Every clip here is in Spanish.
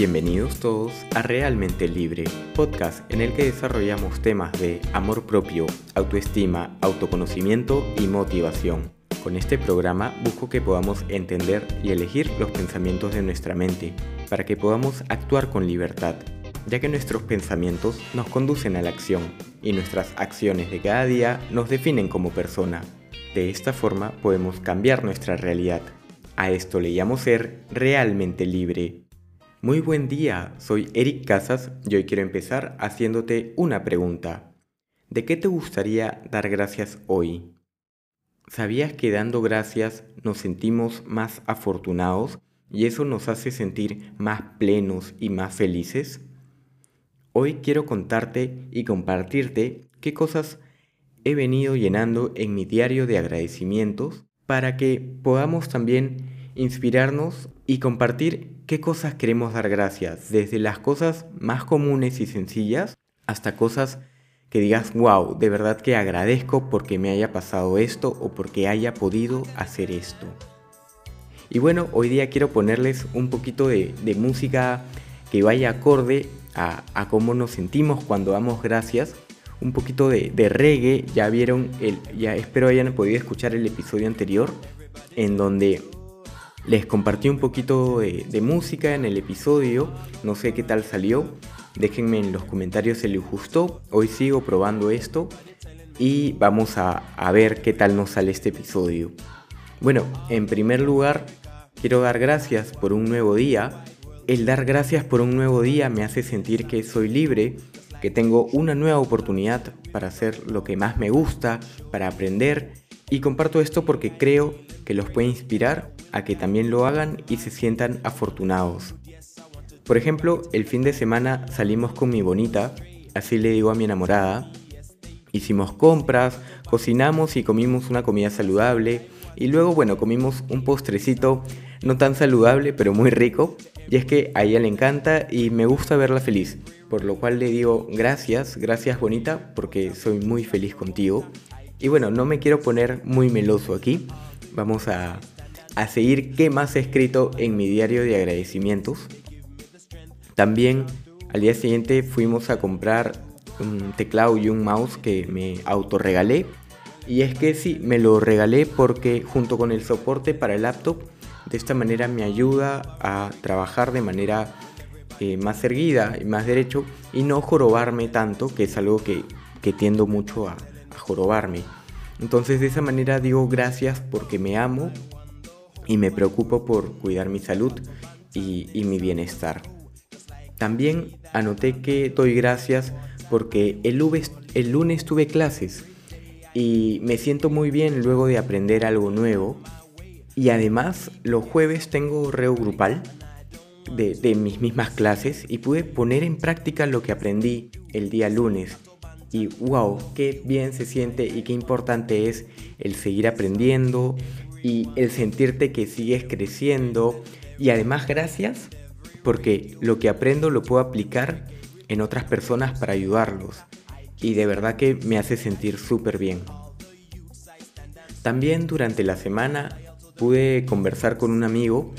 Bienvenidos todos a Realmente Libre, podcast en el que desarrollamos temas de amor propio, autoestima, autoconocimiento y motivación. Con este programa busco que podamos entender y elegir los pensamientos de nuestra mente para que podamos actuar con libertad, ya que nuestros pensamientos nos conducen a la acción y nuestras acciones de cada día nos definen como persona. De esta forma podemos cambiar nuestra realidad. A esto le llamo ser realmente libre. Muy buen día, soy Eric Casas y hoy quiero empezar haciéndote una pregunta. ¿De qué te gustaría dar gracias hoy? ¿Sabías que dando gracias nos sentimos más afortunados y eso nos hace sentir más plenos y más felices? Hoy quiero contarte y compartirte qué cosas he venido llenando en mi diario de agradecimientos para que podamos también inspirarnos y compartir qué cosas queremos dar gracias, desde las cosas más comunes y sencillas hasta cosas que digas, wow, de verdad que agradezco porque me haya pasado esto o porque haya podido hacer esto. Y bueno, hoy día quiero ponerles un poquito de, música que vaya acorde a, cómo nos sentimos cuando damos gracias. Un poquito de, de reggae, ya vieron, el, ya espero hayan podido escuchar el episodio anterior en donde les compartí un poquito de, música en el episodio, no sé qué tal salió. Déjenme en los comentarios si les gustó. Hoy sigo probando esto y vamos a, a ver qué tal nos sale este episodio. Bueno, en primer lugar, quiero dar gracias por un nuevo día. El dar gracias por un nuevo día me hace sentir que soy libre, que tengo una nueva oportunidad para hacer lo que más me gusta, para aprender. Y comparto esto porque creo que los puede inspirar a que también lo hagan y se sientan afortunados. Por ejemplo, el fin de semana salimos con mi bonita, así le digo a mi enamorada. Hicimos compras, cocinamos y comimos una comida saludable y luego, bueno, comimos un postrecito no tan saludable, pero muy rico. Y es que a ella le encanta y me gusta verla feliz, por lo cual le digo gracias, gracias bonita, porque soy muy feliz contigo. Y bueno, no me quiero poner muy meloso aquí, vamos a a seguir qué más he escrito en mi diario de agradecimientos. También al día siguiente fuimos a comprar un teclado y un mouse que me autorregalé. Y es que sí, me lo regalé porque junto con el soporte para el laptop, de esta manera me ayuda a trabajar de manera eh, más erguida y más derecho y no jorobarme tanto, que es algo que, tiendo mucho a jorobarme. Entonces de esa manera digo gracias porque me amo y me preocupo por cuidar mi salud y, mi bienestar. También anoté que doy gracias porque el, el lunes tuve clases y me siento muy bien luego de aprender algo nuevo. Y además los jueves tengo reo grupal de, de, mis mismas clases y pude poner en práctica lo que aprendí el día lunes. Y wow, qué bien se siente y qué importante es el seguir aprendiendo, y el sentirte que sigues creciendo y además gracias porque lo que aprendo lo puedo aplicar en otras personas para ayudarlos y de verdad que me hace sentir súper bien. También durante la semana pude conversar con un amigo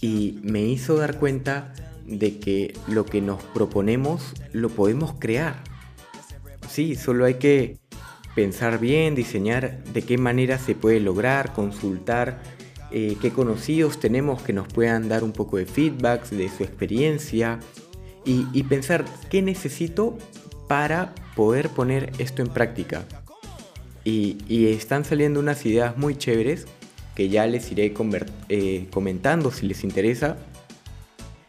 y me hizo dar cuenta de que lo que nos proponemos lo podemos crear. Sí, solo hay que pensar bien, diseñar de qué manera se puede lograr, consultar eh, qué conocidos tenemos que nos puedan dar un poco de feedback de su experiencia y, pensar qué necesito para poder poner esto en práctica. Y, están saliendo unas ideas muy chéveres que ya les iré eh, comentando si les interesa.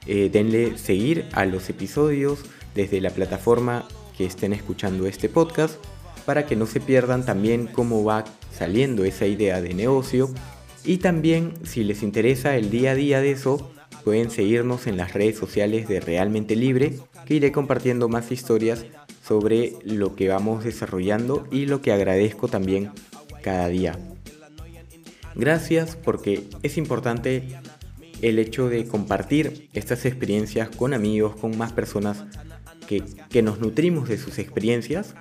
Eh, denle seguir a los episodios desde la plataforma que estén escuchando este podcast para que no se pierdan también cómo va saliendo esa idea de negocio y también si les interesa el día a día de eso pueden seguirnos en las redes sociales de Realmente Libre que iré compartiendo más historias sobre lo que vamos desarrollando y lo que agradezco también cada día. Gracias porque es importante el hecho de compartir estas experiencias con amigos, con más personas que, que nos nutrimos de sus experiencias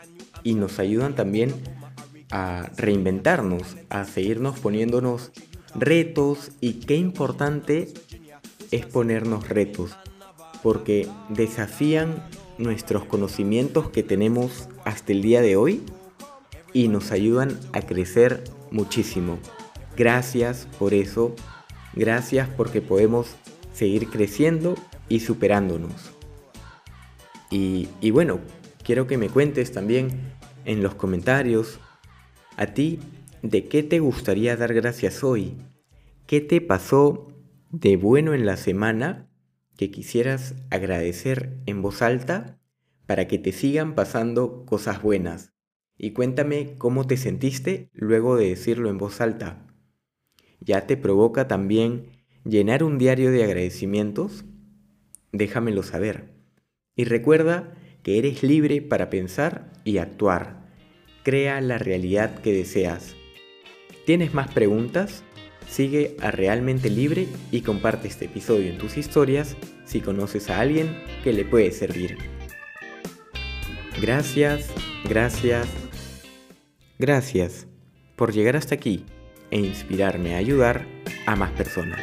y nos ayudan también a reinventarnos, a seguirnos poniéndonos retos y qué importante es ponernos retos. porque desafían nuestros conocimientos que tenemos hasta el día de hoy y nos ayudan a crecer muchísimo. Gracias por eso, gracias porque podemos seguir creciendo y superándonos. Y, bueno, quiero que me cuentes también en los comentarios a ti de qué te gustaría dar gracias hoy, qué te pasó de bueno en la semana que quisieras agradecer en voz alta para que te sigan pasando cosas buenas. Y cuéntame cómo te sentiste luego de decirlo en voz alta. ¿Ya te provoca también llenar un diario de agradecimientos? Déjamelo saber. Y recuerda que eres libre para pensar y actuar. Crea la realidad que deseas. ¿Tienes más preguntas? Sigue a Realmente Libre y comparte este episodio en tus historias si conoces a alguien que le puede servir. Gracias, gracias, gracias por llegar hasta aquí e inspirarme a ayudar a más personas.